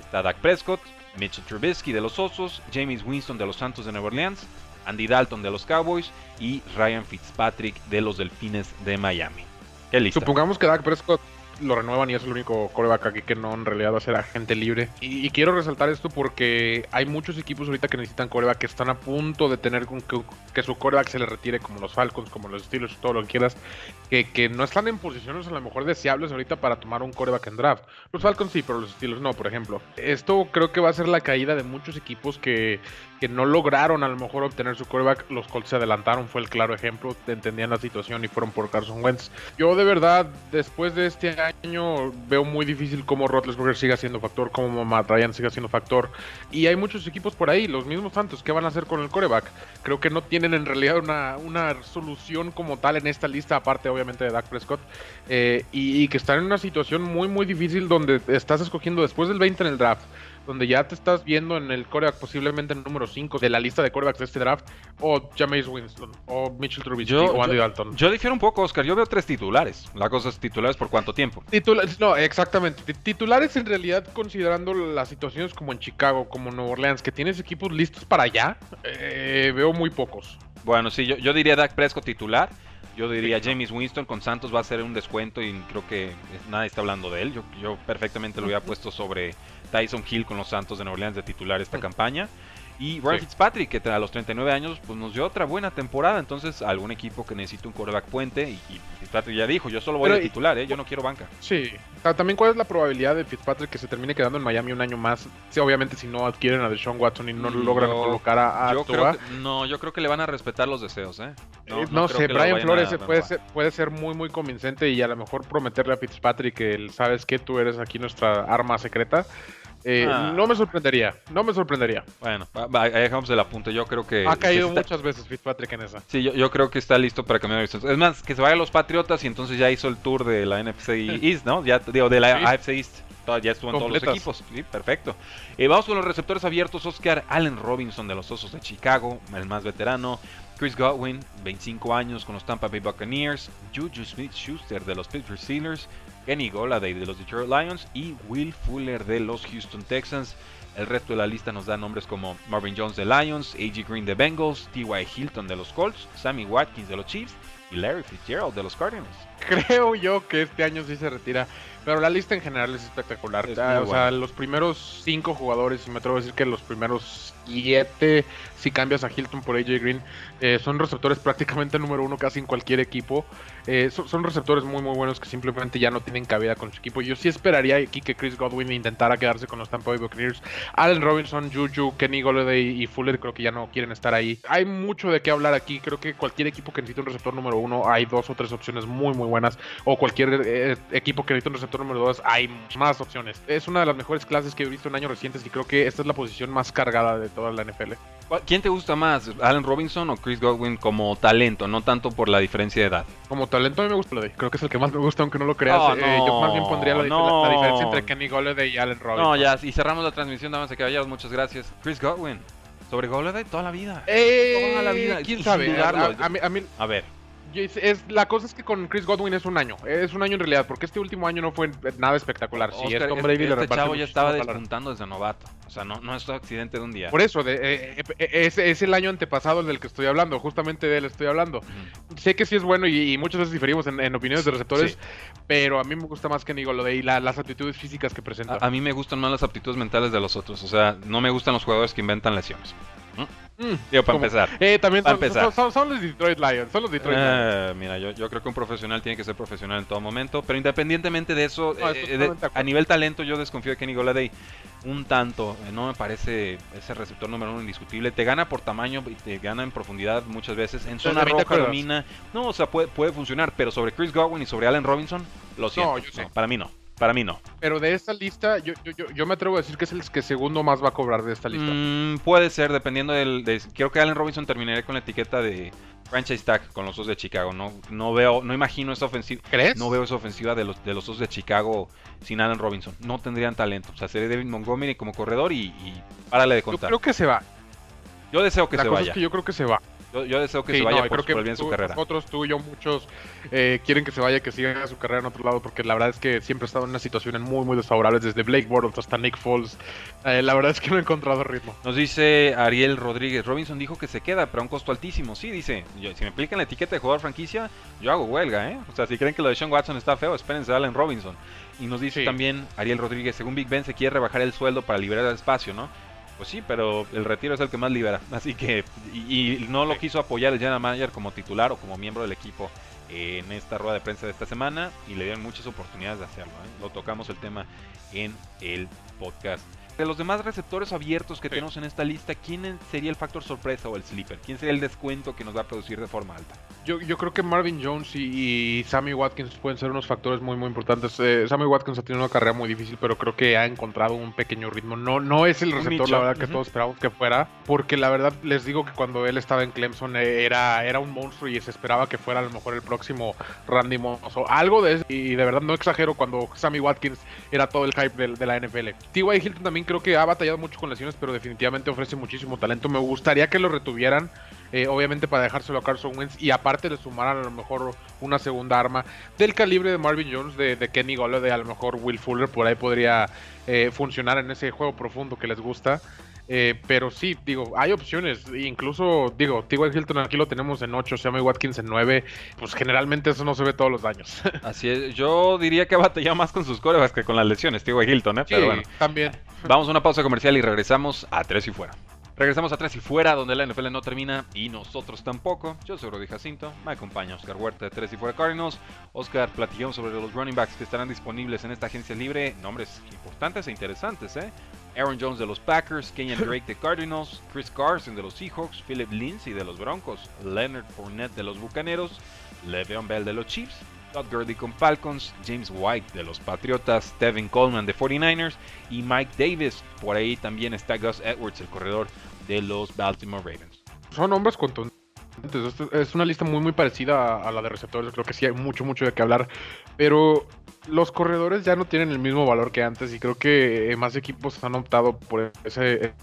Está Prescott, Mitchell Trubisky de los Osos, James Winston de los Santos de Nueva Orleans, Andy Dalton de los Cowboys y Ryan Fitzpatrick de los Delfines de Miami. Supongamos que Dak Prescott lo renuevan y es el único coreback aquí que no en realidad va a ser agente libre. Y, quiero resaltar esto porque hay muchos equipos ahorita que necesitan coreback que están a punto de tener que, que su coreback se le retire, como los Falcons, como los Steelers, todo lo que quieras, que, que, no están en posiciones a lo mejor deseables ahorita para tomar un coreback en draft. Los Falcons sí, pero los Steelers no, por ejemplo. Esto creo que va a ser la caída de muchos equipos que, que no lograron a lo mejor obtener su coreback. Los Colts se adelantaron, fue el claro ejemplo, entendían la situación y fueron por Carson Wentz. Yo de verdad, después de este año, año veo muy difícil cómo Roethlisberger siga siendo factor, cómo Matt Ryan siga siendo factor. Y hay muchos equipos por ahí, los mismos Santos, ¿qué van a hacer con el coreback? Creo que no tienen en realidad una, una solución como tal en esta lista, aparte obviamente de Dak Prescott. Eh, y, y que están en una situación muy, muy difícil donde estás escogiendo después del 20 en el draft donde ya te estás viendo en el coreback posiblemente el número 5 de la lista de corebacks de este draft, o Jameis Winston, o Mitchell Trubisky, o Andy Dalton. Yo difiero un poco, Oscar. Yo veo tres titulares. La cosa es titulares por cuánto tiempo. No, exactamente. Titulares en realidad, considerando las situaciones como en Chicago, como Nueva Orleans, que tienes equipos listos para allá, eh, veo muy pocos. Bueno, sí, yo, yo diría Dak Prescott titular. Yo diría James Winston con Santos va a ser un descuento y creo que nadie está hablando de él. Yo, yo perfectamente lo había puesto sobre Tyson Hill con los Santos de Nueva Orleans de titular esta campaña. Y Ryan Fitzpatrick, que a los 39 años pues nos dio otra buena temporada. Entonces, algún equipo que necesite un quarterback puente. Y, Fitzpatrick ya dijo: Yo solo voy a titular, ¿eh? yo no quiero banca. Sí. También, ¿cuál es la probabilidad de Fitzpatrick que se termine quedando en Miami un año más? Sí, obviamente, si no adquieren a Deshaun Watson y no logran colocar a, yo creo No, yo creo que le van a respetar los deseos, ¿eh? No, eh, sé, Brian Flores puede ser, puede ser muy, muy convincente y a lo mejor prometerle a Fitzpatrick que él, sabes que tú eres aquí nuestra arma secreta. Eh, ah. No me sorprendería, no me sorprendería. Bueno, ahí dejamos el apunte. Yo creo que. Ha caído muchas veces Fitzpatrick en esa. Sí, yo, creo que está listo para cambiar de Es más, que se vaya a los Patriotas y entonces ya hizo el tour de la NFC East, ¿no? Ya, digo, de la AFC East. Ya estuvo en todos los equipos. Sí, perfecto. Eh, vamos con los receptores abiertos. Oscar Allen Robinson de los Osos de Chicago, el más veterano. Chris Godwin, 25 años con los Tampa Bay Buccaneers. Juju Smith Schuster de los Pittsburgh Steelers. Kenny Goladay de los Detroit Lions y Will Fuller de los Houston Texans. El resto de la lista nos da nombres como Marvin Jones de Lions, A.G. Green de Bengals, T.Y. Hilton de los Colts, Sammy Watkins de los Chiefs y Larry Fitzgerald de los Cardinals. creo yo que este año sí se retira. Pero la lista en general es espectacular. Ah, o sea, los primeros cinco jugadores, y me atrevo a decir que los primeros siete, si cambias a Hilton por AJ Green, eh, son receptores prácticamente número uno casi en cualquier equipo. Eh, son, receptores muy muy buenos que simplemente ya no tienen cabida con su equipo. Yo sí esperaría aquí que Chris Godwin intentara quedarse con los Tampa Bay Buccaneers. Allen Robinson, Juju, Kenny Golladay y Fuller creo que ya no quieren estar ahí. Hay mucho de qué hablar aquí. Creo que cualquier equipo que necesite un receptor número uno, hay dos o tres opciones muy muy buenas. O cualquier eh, equipo que necesite un receptor número dos, hay más opciones. Es una de las mejores clases que he visto en años recientes y creo que esta es la posición más cargada de toda la NFL. ¿Quién te gusta más, Allen Robinson o Chris Godwin como talento, no tanto por la diferencia de edad? Como talento a mí me gusta Creo que es el que más me gusta, aunque no lo creas. Oh, eh, yo más bien pondría la, diferencia entre Kenny Golladay y Allen Robinson. No, ya, y cerramos la transmisión, damas y caballeros, muchas gracias. Chris Godwin, sobre Golladay toda la vida. Eh, toda la vida. ¿Quién sabe? a ver es, la cosa es que con Chris Godwin es un año. Es un año en realidad, porque este último año no fue nada espectacular. si es Tom Brady este, este chavo ya estaba despuntando desde novato. O sea, no, no es un accidente de un día. Por eso, de, eh, eh, es, es, el año antepasado del que estoy hablando. Justamente de él estoy hablando. Sé que sí es bueno y, muchas veces diferimos en, opiniones de receptores, pero a mí me gusta más que Nigo lo de y las aptitudes físicas que presenta. A, a, mí me gustan más las aptitudes mentales de los otros. O sea, no me gustan los jugadores que inventan lesiones. Mm, Digo, para empezar. Eh, también son, los Detroit Lions. Son los Detroit eh, Mira, yo, yo, creo que un profesional tiene que ser profesional en todo momento. Pero independientemente de eso, eh, a nivel talento, yo desconfío de Kenny Goladay un tanto. no me parece ese receptor número uno indiscutible. Te gana por tamaño y te gana en profundidad muchas veces. En zona roja domina. No, o sea, puede, puede funcionar. Pero sobre Chris Godwin y sobre Allen Robinson, lo siento. No, para mí no. Para mí no. Pero de esta lista, yo, yo, yo, me atrevo a decir que es el que segundo más va a cobrar de esta lista. Mm, puede ser, dependiendo del. De, creo que Allen Robinson terminaría con la etiqueta de franchise tag con los dos de Chicago. No, no veo, no imagino esa ofensiva. ¿Crees? No veo esa ofensiva de los, de los dos de Chicago sin Allen Robinson. No tendrían talento. O sea, sería David Montgomery como corredor y, y párale de contar. Yo creo que se va. Yo deseo que se vaya. Es que yo creo que se va. Yo, deseo que se vaya por, el bien su carrera. Nosotros, tú y yo, muchos eh, quieren que se vaya, que siga su carrera en otro lado, porque la verdad es que siempre ha estado en una situación muy, muy desfavorable, desde Blake Bortles hasta Nick Foles. Eh, la verdad es que no he encontrado ritmo. Nos dice Ariel Rodríguez, Robinson dijo que se queda, pero a un costo altísimo. Sí, dice, si me aplican la etiqueta de jugador franquicia, yo hago huelga, ¿eh? O sea, si creen que lo de Sean Watson está feo, espérense a Allen Robinson. Y nos dice también Ariel Rodríguez, según Big Ben se quiere rebajar el sueldo para liberar el espacio, ¿no? Pues sí, pero el retiro es el que más libera. Así que, y, no lo quiso apoyar el general manager como titular o como miembro del equipo en esta rueda de prensa de esta semana y le dieron muchas oportunidades de hacerlo. ¿eh? Lo tocamos el tema en el podcast. De los demás receptores abiertos que tenemos en esta lista, ¿quién sería el factor sorpresa o el sleeper? ¿Quién sería el descuento que nos va a producir de forma alta? Yo, yo creo que Marvin Jones y, Sammy Watkins pueden ser unos factores muy muy importantes. Eh, Sammy Watkins ha tenido una carrera muy difícil, pero creo que ha encontrado un pequeño ritmo. No, no es el receptor, la verdad, que todos esperábamos que fuera, porque la verdad les digo que cuando él estaba en Clemson eh, era, era un monstruo y se esperaba que fuera a lo mejor el próximo Randy Moss o algo de eso. Y de verdad no exagero cuando Sammy Watkins era todo el hype de, de la NFL. T.Y. Hilton también creo que ha batallado mucho con lesiones, pero definitivamente ofrece muchísimo talento. Me gustaría que lo retuvieran. Eh, obviamente para dejárselo a Carson Wentz y aparte le sumaran a lo mejor una segunda arma del calibre de Marvin Jones, de, Kenny Golladay, a lo mejor Will Fuller por ahí podría eh, funcionar en ese juego profundo que les gusta. Eh, pero sí, digo, hay opciones. Incluso, digo, T.Y. Hilton aquí lo tenemos en 8, Sammy Watkins en 9. Pues generalmente eso no se ve todos los años. Así es. Yo diría que ha batallado más con sus corebas que con las lesiones, T.Y. Hilton, ¿eh? pero bueno. también. Vamos a una pausa comercial y regresamos a Tres y Fuera. Regresamos a Tres y Fuera, donde la NFL no termina y nosotros tampoco. Yo soy Rudy Jacinto, me acompaña Oscar Huerta de Tres y Fuera Cardinals. Oscar, platicamos sobre los running backs que estarán disponibles en esta agencia libre. Nombres importantes e interesantes, ¿eh? Aaron Jones de los Packers, Kenyan Drake de Cardinals, Chris Carson de los Seahawks, Philip Lindsay de los Broncos, Leonard Fournette de los Bucaneros, Le'Veon Bell de los Chiefs, Todd Gurley con Falcons, James White de los Patriotas, Devin Coleman de 49ers y Mike Davis. Por ahí también está Gus Edwards, el corredor de los Baltimore Ravens. Son nombres contundentes. Es una lista muy muy parecida a la de receptores. Creo que sí hay mucho mucho de qué hablar. Pero los corredores ya no tienen el mismo valor que antes y creo que más equipos han optado por ese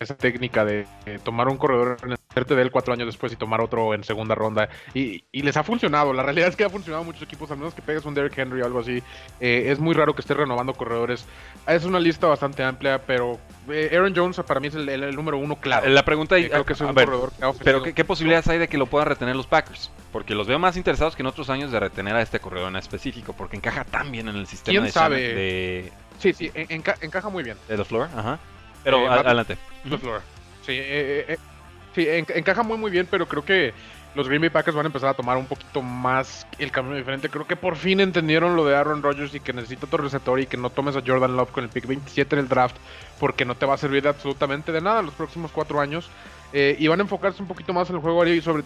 esa técnica de tomar un corredor en el de él cuatro años después y tomar otro en segunda ronda. Y, les ha funcionado. La realidad es que ha funcionado a muchos equipos, al menos que pegues un Derrick Henry o algo así. Eh, es muy raro que esté renovando corredores. Es una lista bastante amplia, pero eh, Aaron Jones para mí es el, número uno claro. La pregunta es, creo que es un corredor Pero ¿qué, posibilidades hay de que lo puedan retener los Packers? Porque los veo más interesados que en otros años de retener a este corredor en específico, porque encaja tan bien en el sistema de, sabe? de... Sí, sí, encaja muy bien. De The Floor, ajá. Pero eh, adelante. The Floor. Sí, eh, eh, sí encaja muy muy bien, pero creo que los Green Bay Packers van a empezar a tomar un poquito más el camino diferente. Creo que por fin entendieron lo de Aaron Rodgers y que necesita otro receptor y que no tomes a Jordan Love con el pick 27 en el draft porque no te va a servir de absolutamente de nada los próximos cuatro años. y van a enfocarse un poquito más en el juego aéreo y sobre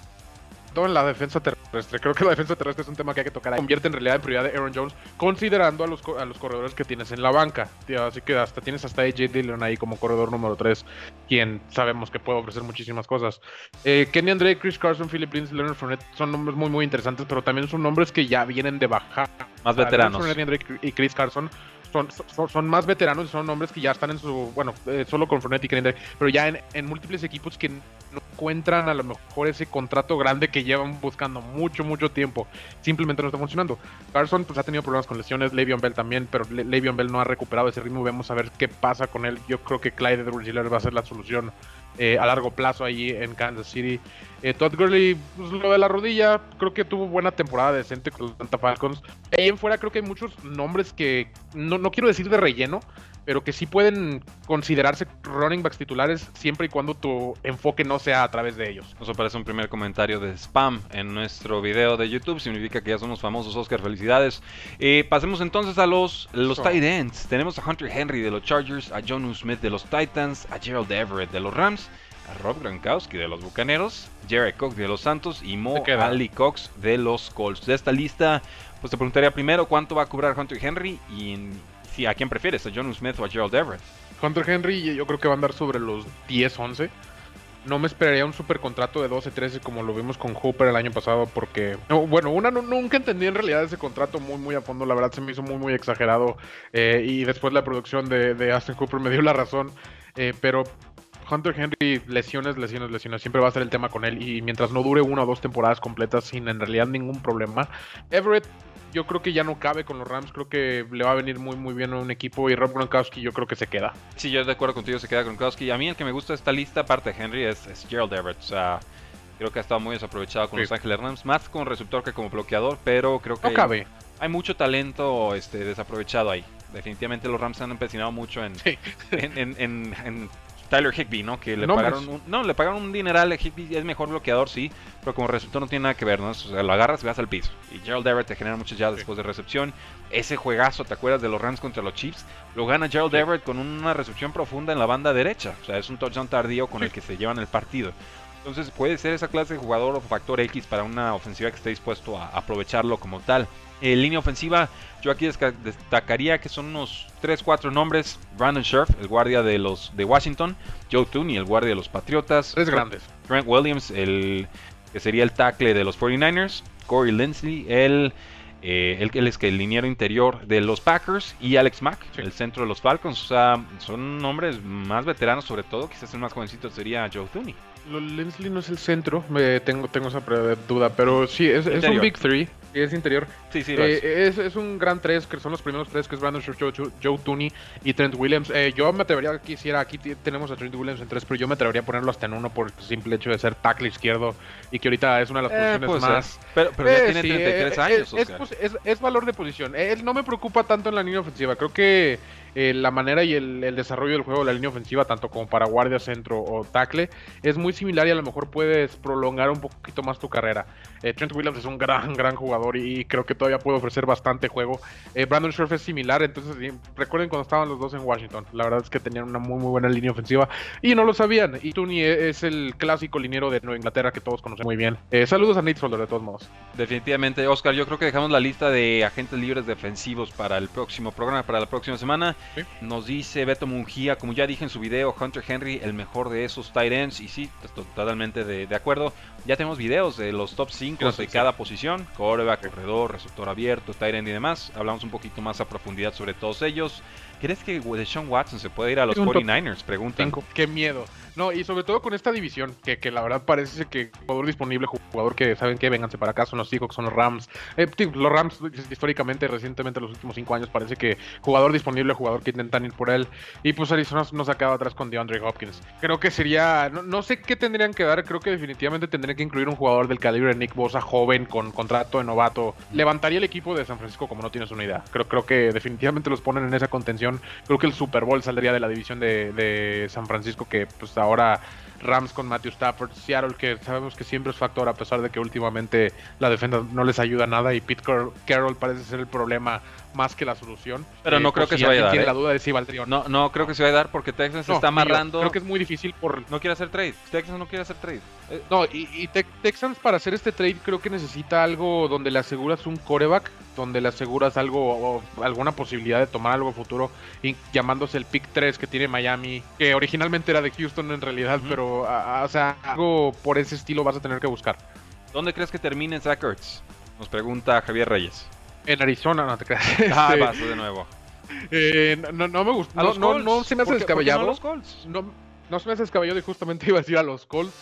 en la defensa terrestre. Creo que la defensa terrestre es un tema que hay que tocar. Convierte en realidad en prioridad de Aaron Jones, considerando a los, a los corredores que tienes en la banca. así que hasta tienes hasta AJ Dillon ahí como corredor número 3, quien sabemos que puede ofrecer muchísimas cosas. Eh, Kenny Andre, Chris Carson, Philip Lindsay, Leonard Fournette son nombres muy, muy interesantes, pero también son nombres que ya vienen de bajar. Más veteranos. y Chris Carson son, son, más veteranos y son hombres que ya están en su, bueno, eh, solo con Fournette y pero ya en, múltiples equipos que encuentran a lo mejor ese contrato grande que llevan buscando mucho, mucho tiempo. Simplemente no está funcionando. Carson pues ha tenido problemas con lesiones, Le'Veon Bell también, pero Le Le'Veon Bell no ha recuperado ese ritmo. Vamos a ver qué pasa con él. Yo creo que Clyde Edwards va a ser la solución eh, a largo plazo ahí en Kansas City. Eh, Todd Gurley, pues, lo de la rodilla, creo que tuvo buena temporada decente con los Santa Falcons. Ahí en fuera creo que hay muchos nombres que no, no quiero decir de relleno, pero que sí pueden considerarse running backs titulares siempre y cuando tu enfoque no sea a través de ellos. Nos aparece un primer comentario de spam en nuestro video de YouTube, significa que ya somos famosos, Oscar, felicidades. Eh, pasemos entonces a los, los tight ends. Tenemos a Hunter Henry de los Chargers, a John Smith de los Titans, a Gerald Everett de los Rams, a Rob Gronkowski de los Bucaneros, Jerry Cox de los Santos y Mo Ali Cox de los Colts. De esta lista, pues te preguntaría primero cuánto va a cobrar Hunter Henry y si, ¿a quién prefieres? ¿A John Smith o a Gerald Everett? Hunter Henry yo creo que va a andar sobre los 10, 11. No me esperaría un super contrato de 12, 13 como lo vimos con Hooper el año pasado porque... bueno, una nunca entendí en realidad ese contrato muy muy a fondo. La verdad se me hizo muy muy exagerado. Eh, y después la producción de, Aston Hooper me dio la razón. Eh, pero Hunter Henry, lesiones, lesiones, lesiones. Siempre va a ser el tema con él. Y mientras no dure una o dos temporadas completas sin en realidad ningún problema. Everett yo creo que ya no cabe con los Rams. Creo que le va a venir muy, muy bien a un equipo. Y Rob Gronkowski, yo creo que se queda. Sí, yo de acuerdo contigo, se queda Gronkowski. A mí el que me gusta de esta lista, aparte de Henry, es, Gerald Everett. O sea, creo que ha estado muy desaprovechado con Los Ángeles Rams. Más como receptor que como bloqueador, pero creo que. No cabe. Hay mucho talento este, desaprovechado ahí. Definitivamente los Rams han empecinado mucho en, en Tyler Higby, ¿no? Que le pagaron un, no, le pagaron un dineral. Higby es mejor bloqueador, sí, pero como receptor no tiene nada que ver, ¿no? O sea, lo agarras y vas al piso. Y Gerald Everett te genera muchas ya después de recepción. Ese juegazo, ¿te acuerdas de los Rams contra los Chiefs? Lo gana Gerald Everett con una recepción profunda en la banda derecha. O sea, es un touchdown tardío con el que se llevan el partido. Entonces puede ser esa clase de jugador o factor X para una ofensiva que esté dispuesto a aprovecharlo como tal. En línea ofensiva, yo aquí destacaría que son unos 3-4 nombres. Brandon Scherf, el guardia de los de Washington. Joe Tooney, el guardia de los Patriotas. Tres grandes. Trent Williams, el que sería el tackle de los 49ers. Corey Linsley, el, eh, el, es que el liniero interior de los Packers. Y Alex Mack, el centro de los Falcons. O sea, son nombres más veteranos sobre todo. Quizás el más jovencito sería Joe Tooney. Leslie no es el centro, me tengo, tengo esa duda, pero sí, es, es un Big Three es interior. Sí, sí, eh, es. es. un gran tres, que son los primeros tres, que es Brandon Scherf, Joe, Joe, Tooney y Trent Williams. Eh, yo me atrevería, quisiera, aquí tenemos a Trent Williams en tres, pero yo me atrevería a ponerlo hasta en uno por el simple hecho de ser tackle izquierdo y que ahorita es una de las eh, posiciones más... Pero, pero ya tiene 33 años, es, es, valor de posición. Él no me preocupa tanto en la línea ofensiva, creo que eh, la manera y el, desarrollo del juego de la línea ofensiva, tanto como para guardia, centro o tackle, es muy similar y a lo mejor puedes prolongar un poquito más tu carrera. Eh, Trent Williams es un gran, gran jugador y, creo que todavía puede ofrecer bastante juego. Eh, Brandon Scherf es similar, entonces recuerden cuando estaban los dos en Washington, la verdad es que tenían una muy, muy buena línea ofensiva y no lo sabían. Y Tooney es el clásico liniero de Nueva Inglaterra que todos conocen muy bien. saludos a Nate Solder de todos modos. Definitivamente, Oscar, yo creo que dejamos la lista de agentes libres defensivos para el próximo programa, para la próxima semana. Nos dice Beto Mungía, como ya dije en su video, Hunter Henry, el mejor de esos tight ends. Y sí, totalmente de, acuerdo. Ya tenemos videos de los top 5 de cada posición: coreback, corredor, receptor abierto, tight end y demás. Hablamos un poquito más a profundidad sobre todos ellos. ¿Crees que Deshaun Watson se puede ir a los 49ers? Preguntan. Qué miedo. No, y sobre todo con esta división, que, que la verdad parece que jugador disponible, jugador que saben que vénganse para acá, son los Seahawks, son los Rams. Eh, los Rams, históricamente, recientemente, los últimos cinco años, parece que jugador disponible, jugador que intentan ir por él. Y pues Arizona nos ha quedado atrás con DeAndre Hopkins. Creo que sería, no, sé qué tendrían que dar, creo que definitivamente tendrían que incluir un jugador del calibre de Nick Bosa, joven, con contrato de novato. Levantaría el equipo de San Francisco como no tienes una idea. Creo, creo que definitivamente los ponen en esa contención. Creo que el Super Bowl saldría de la división de, de San Francisco, que pues ahora Rams con Matthew Stafford, Seattle que sabemos que siempre es factor a pesar de que últimamente la defensa no les ayuda nada y Pete Carroll parece ser el problema más que la solución. Pero no eh, creo que se vaya a dar. Tiene ¿eh? la duda de si valdría no. No, creo que se vaya a dar porque Texas se está amarrando. Creo que es muy difícil por. No quiere hacer trade. Texas no quiere hacer trade. Eh, no, y, Texans para hacer este trade creo que necesita algo donde le aseguras un coreback, donde le aseguras algo o alguna posibilidad de tomar algo futuro, y llamándose el pick 3 que tiene Miami, que originalmente era de Houston en realidad, pero o sea, algo por ese estilo vas a tener que buscar. ¿Dónde crees que termine Zach Ertz? Nos pregunta Javier Reyes. En Arizona, no te creas. Ah, vas de nuevo. Eh, no, no, me gusta. No, no, no, se me hace descabellado. No, no se me hace descabellado y justamente iba a decir a los Colts.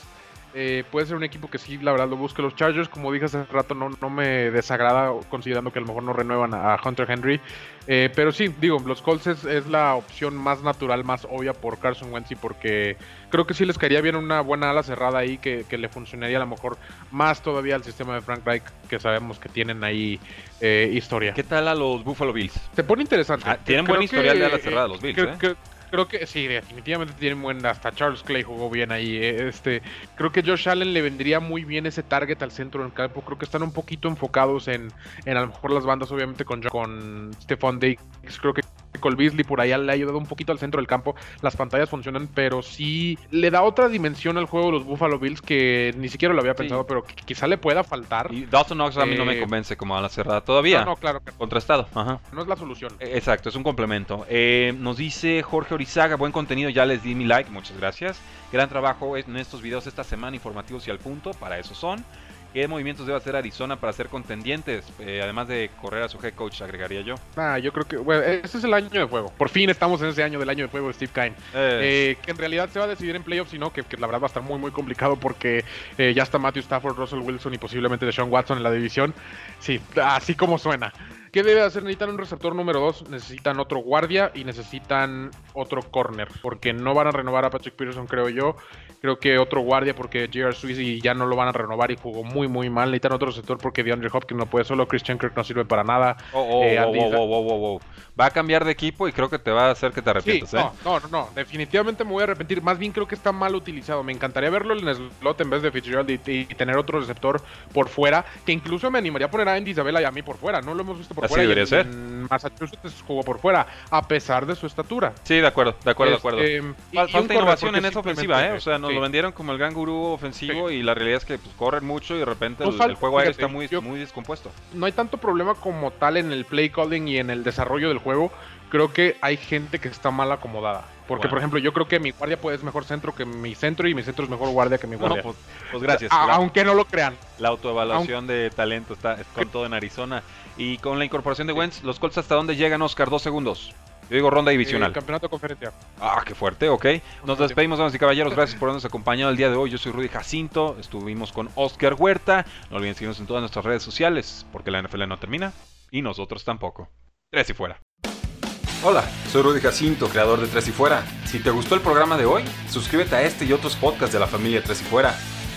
Eh, puede ser un equipo que sí, la verdad, lo busque. Los Chargers, como dije hace rato, no, no me desagrada, considerando que a lo mejor no renuevan a, Hunter Henry. Eh, pero sí, digo, los Colts es, la opción más natural, más obvia por Carson Wentz y porque creo que sí les caería bien una buena ala cerrada ahí que, le funcionaría a lo mejor más todavía al sistema de Frank Reich que sabemos que tienen ahí eh, historia. ¿Qué tal a los Buffalo Bills? Se pone interesante. Ah, tienen buen historial de ala cerrada los Bills. ¿eh? Creo que sí, definitivamente tienen buen. Hasta Charles Clay jugó bien ahí. Eh, este, creo que Josh Allen le vendría muy bien ese target al centro del campo. Creo que están un poquito enfocados en, en a lo mejor las bandas, obviamente con, con Stephon Diggs. Creo que Cole Beasley por allá le ha ayudado un poquito al centro del campo. Las pantallas funcionan, pero sí le da otra dimensión al juego de los Buffalo Bills que ni siquiera lo había pensado, pero quizá le pueda faltar. Y Dawson Knox a mí no me eh, convence como a la cerrada todavía. No, claro. Contrastado. Ajá. No es la solución. Exacto, es un complemento. Eh, nos dice Jorge Orizaga, buen contenido, ya les di mi like, muchas gracias. Gran trabajo en estos videos esta semana, informativos y al punto, para eso son. ¿Qué movimientos debe hacer Arizona para ser contendientes? Eh, además de correr a su head coach, agregaría yo. Ah, yo creo que, bueno, este es el año de fuego. Por fin estamos en ese año del año de fuego de Steve Kine. Eh, que en realidad se va a decidir en playoffs, sino que, que la verdad va a estar muy, muy complicado porque eh, ya está Matthew Stafford, Russell Wilson y posiblemente Deshaun Watson en la división. Sí, así como suena. ¿Qué debe hacer? Necesitan un receptor número 2, necesitan otro guardia y necesitan otro corner, porque no van a renovar a Patrick Peterson, creo yo. Creo que otro guardia porque J.R. Sweezy ya no lo van a renovar y jugó muy, muy mal. Necesitan otro sector porque DeAndre Hopkins no puede solo. Christian Kirk no sirve para nada. Oh, oh, eh, oh, va a cambiar de equipo y creo que te va a hacer que te arrepientas. ¿eh? no, no, no, Definitivamente me voy a arrepentir. Más bien creo que está mal utilizado. Me encantaría verlo en el slot en vez de Fitzgerald y, tener otro receptor por fuera. Que incluso me animaría a poner a Andy Isabella y a mí por fuera. No lo hemos visto por Así fuera. debería ser. Massachusetts jugó por fuera, a pesar de su estatura. Sí, de acuerdo, de acuerdo, de acuerdo. Este, falta innovación en esa ofensiva, ¿eh? O sea, nos lo vendieron como el gran gurú ofensivo y la realidad es que pues, corren mucho y de repente el, juego aéreo está muy, muy descompuesto. No hay tanto problema como tal en el play calling y en el desarrollo del juego. Creo que hay gente que está mal acomodada. Porque, por ejemplo, yo creo que mi guardia puede ser mejor centro que mi centro y mi centro es mejor guardia que mi guardia. pues, pues, gracias. aunque no lo crean. La autoevaluación de talento está con todo en Arizona. Y con la incorporación de Wentz, ¿los Colts hasta dónde llegan, Oscar? Dos segundos. Yo digo ronda divisional. Eh, campeonato de conferencia. Ah, qué fuerte, ok. Nos despedimos, damas y caballeros. Gracias por habernos acompañado el día de hoy. Yo soy Rudy Jacinto. Estuvimos con Oscar Huerta. No olviden seguirnos en todas nuestras redes sociales, porque la NFL no termina y nosotros tampoco. Tres y fuera. Hola, soy Rudy Jacinto, creador de Tres y Fuera. Si te gustó el programa de hoy, suscríbete a este y otros podcasts de la familia Tres y Fuera.